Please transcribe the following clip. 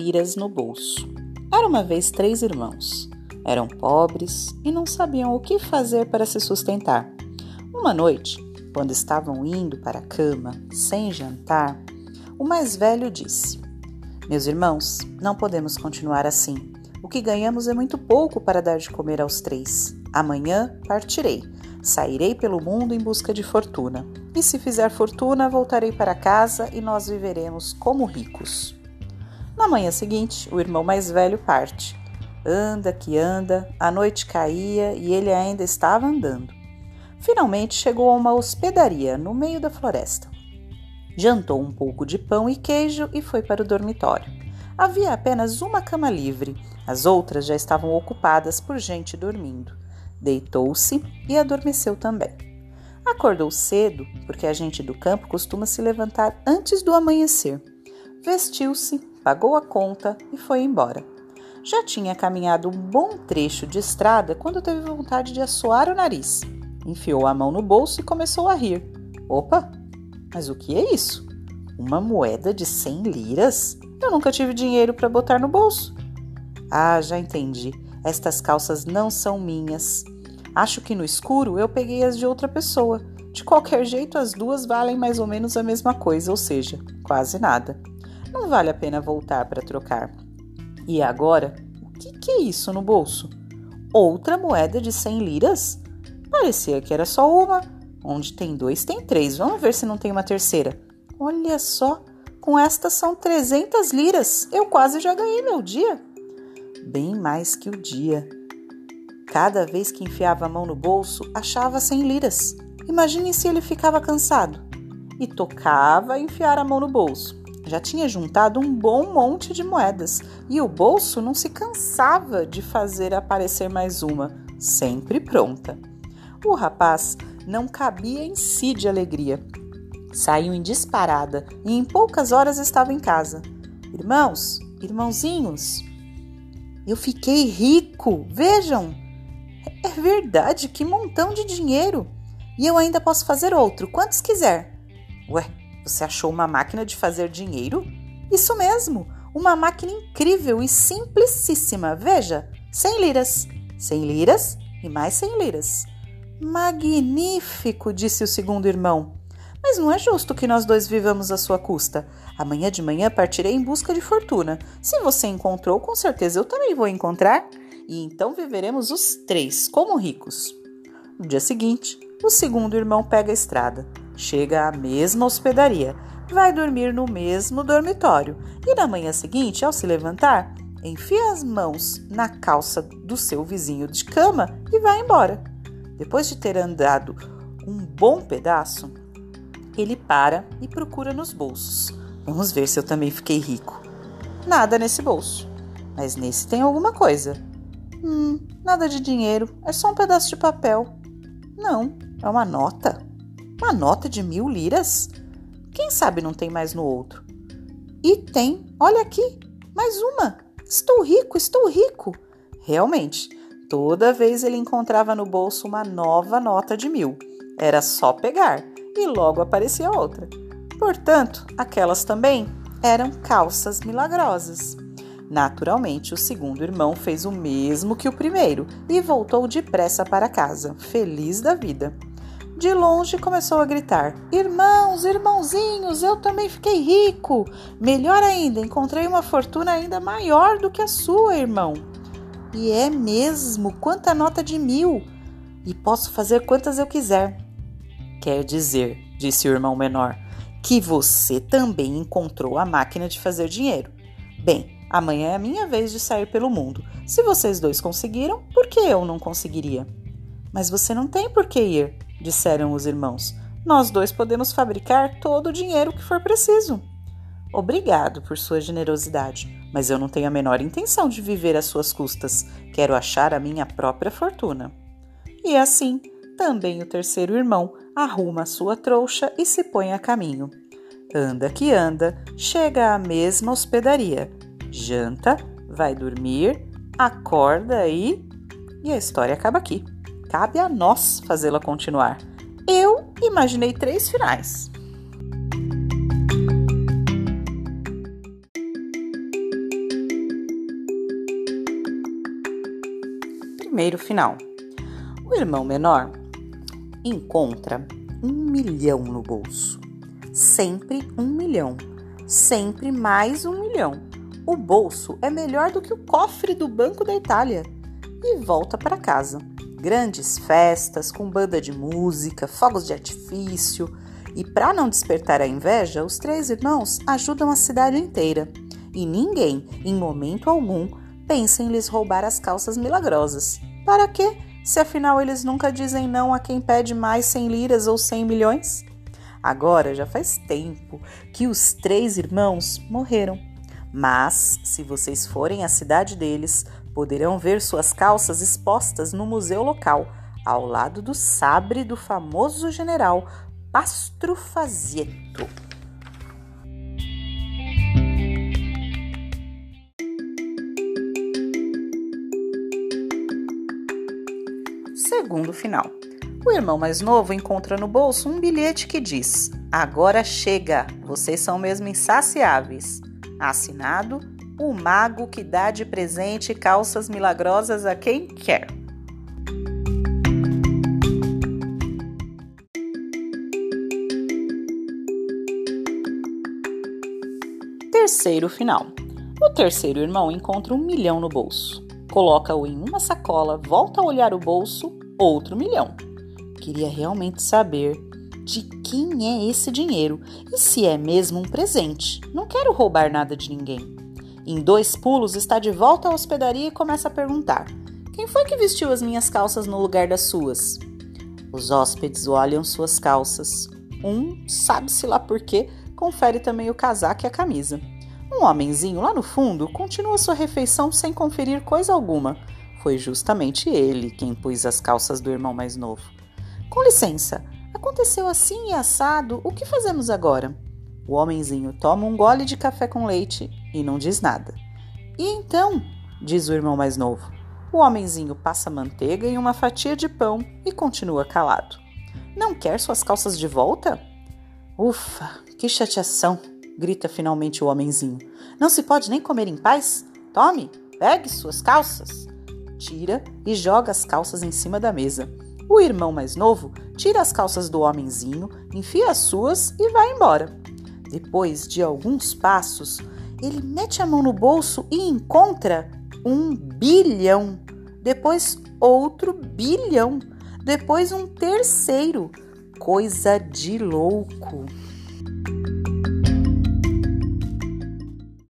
liras no bolso. Era uma vez três irmãos. Eram pobres e não sabiam o que fazer para se sustentar. Uma noite, quando estavam indo para a cama, sem jantar, o mais velho disse: Meus irmãos, não podemos continuar assim. O que ganhamos é muito pouco para dar de comer aos três. Amanhã partirei. Sairei pelo mundo em busca de fortuna. E se fizer fortuna, voltarei para casa e nós viveremos como ricos. Na manhã seguinte, o irmão mais velho parte. Anda que anda, a noite caía e ele ainda estava andando. Finalmente chegou a uma hospedaria no meio da floresta. Jantou um pouco de pão e queijo e foi para o dormitório. Havia apenas uma cama livre, as outras já estavam ocupadas por gente dormindo. Deitou-se e adormeceu também. Acordou cedo, porque a gente do campo costuma se levantar antes do amanhecer. Vestiu-se, pagou a conta e foi embora. Já tinha caminhado um bom trecho de estrada quando teve vontade de assoar o nariz. Enfiou a mão no bolso e começou a rir. Opa, mas o que é isso? Uma moeda de 100 liras? Eu nunca tive dinheiro para botar no bolso. Ah, já entendi. Estas calças não são minhas. Acho que no escuro eu peguei as de outra pessoa. De qualquer jeito, as duas valem mais ou menos a mesma coisa, ou seja, quase nada. Não vale a pena voltar para trocar. E agora, o que, que é isso no bolso? Outra moeda de 100 liras? Parecia que era só uma. Onde tem dois, tem três. Vamos ver se não tem uma terceira. Olha só, com estas são 300 liras. Eu quase já ganhei meu dia. Bem mais que o dia. Cada vez que enfiava a mão no bolso, achava 100 liras. Imagine se ele ficava cansado. E tocava enfiar a mão no bolso. Já tinha juntado um bom monte de moedas e o bolso não se cansava de fazer aparecer mais uma, sempre pronta. O rapaz não cabia em si de alegria. Saiu em disparada e em poucas horas estava em casa. Irmãos, irmãozinhos, eu fiquei rico, vejam! É verdade, que montão de dinheiro! E eu ainda posso fazer outro, quantos quiser. Ué, você achou uma máquina de fazer dinheiro? Isso mesmo, uma máquina incrível e simplicíssima. Veja, 100 liras, 100 liras e mais 100 liras. Magnífico, disse o segundo irmão. Mas não é justo que nós dois vivamos à sua custa. Amanhã de manhã partirei em busca de fortuna. Se você encontrou, com certeza eu também vou encontrar. E então viveremos os três como ricos. No dia seguinte, o segundo irmão pega a estrada, chega à mesma hospedaria, vai dormir no mesmo dormitório e na manhã seguinte, ao se levantar, enfia as mãos na calça do seu vizinho de cama e vai embora. Depois de ter andado um bom pedaço, ele para e procura nos bolsos. Vamos ver se eu também fiquei rico. Nada nesse bolso, mas nesse tem alguma coisa. Hum, nada de dinheiro, é só um pedaço de papel. Não, é uma nota. Uma nota de mil liras? Quem sabe não tem mais no outro? E tem, olha aqui, mais uma. Estou rico, estou rico. Realmente, Toda vez ele encontrava no bolso uma nova nota de mil. Era só pegar e logo aparecia outra. Portanto, aquelas também eram calças milagrosas. Naturalmente, o segundo irmão fez o mesmo que o primeiro e voltou depressa para casa, feliz da vida. De longe começou a gritar: Irmãos, irmãozinhos, eu também fiquei rico! Melhor ainda, encontrei uma fortuna ainda maior do que a sua, irmão. E é mesmo, quanta nota de mil! E posso fazer quantas eu quiser. Quer dizer, disse o irmão menor, que você também encontrou a máquina de fazer dinheiro. Bem, amanhã é a minha vez de sair pelo mundo. Se vocês dois conseguiram, por que eu não conseguiria? Mas você não tem por que ir, disseram os irmãos. Nós dois podemos fabricar todo o dinheiro que for preciso. Obrigado por sua generosidade, mas eu não tenho a menor intenção de viver às suas custas. Quero achar a minha própria fortuna. E assim, também o terceiro irmão arruma sua trouxa e se põe a caminho. Anda que anda, chega à mesma hospedaria, janta, vai dormir, acorda e. E a história acaba aqui. Cabe a nós fazê-la continuar. Eu imaginei três finais. Primeiro final. O irmão menor encontra um milhão no bolso. Sempre um milhão. Sempre mais um milhão. O bolso é melhor do que o cofre do Banco da Itália. E volta para casa. Grandes festas com banda de música, fogos de artifício. E para não despertar a inveja, os três irmãos ajudam a cidade inteira. E ninguém, em momento algum, pensa em lhes roubar as calças milagrosas. Para quê? Se afinal eles nunca dizem não a quem pede mais 100 liras ou 100 milhões? Agora já faz tempo que os três irmãos morreram. Mas, se vocês forem à cidade deles, poderão ver suas calças expostas no museu local, ao lado do sabre do famoso general Pastro Fazieto. Segundo final. O irmão mais novo encontra no bolso um bilhete que diz: Agora chega, vocês são mesmo insaciáveis. Assinado: O mago que dá de presente calças milagrosas a quem quer. Terceiro final. O terceiro irmão encontra um milhão no bolso coloca-o em uma sacola, volta a olhar o bolso, outro milhão. Queria realmente saber de quem é esse dinheiro e se é mesmo um presente. Não quero roubar nada de ninguém. Em dois pulos, está de volta à hospedaria e começa a perguntar: Quem foi que vestiu as minhas calças no lugar das suas? Os hóspedes olham suas calças. Um, sabe-se lá por quê, confere também o casaco e a camisa. Um homenzinho lá no fundo continua sua refeição sem conferir coisa alguma. Foi justamente ele quem pôs as calças do irmão mais novo. Com licença, aconteceu assim e assado, o que fazemos agora? O homenzinho toma um gole de café com leite e não diz nada. E então, diz o irmão mais novo. O homenzinho passa manteiga em uma fatia de pão e continua calado. Não quer suas calças de volta? Ufa, que chateação! grita finalmente o homenzinho. Não se pode nem comer em paz? Tome, pegue suas calças. Tira e joga as calças em cima da mesa. O irmão mais novo tira as calças do homenzinho, enfia as suas e vai embora. Depois de alguns passos, ele mete a mão no bolso e encontra um bilhão. Depois outro bilhão. Depois um terceiro. Coisa de louco.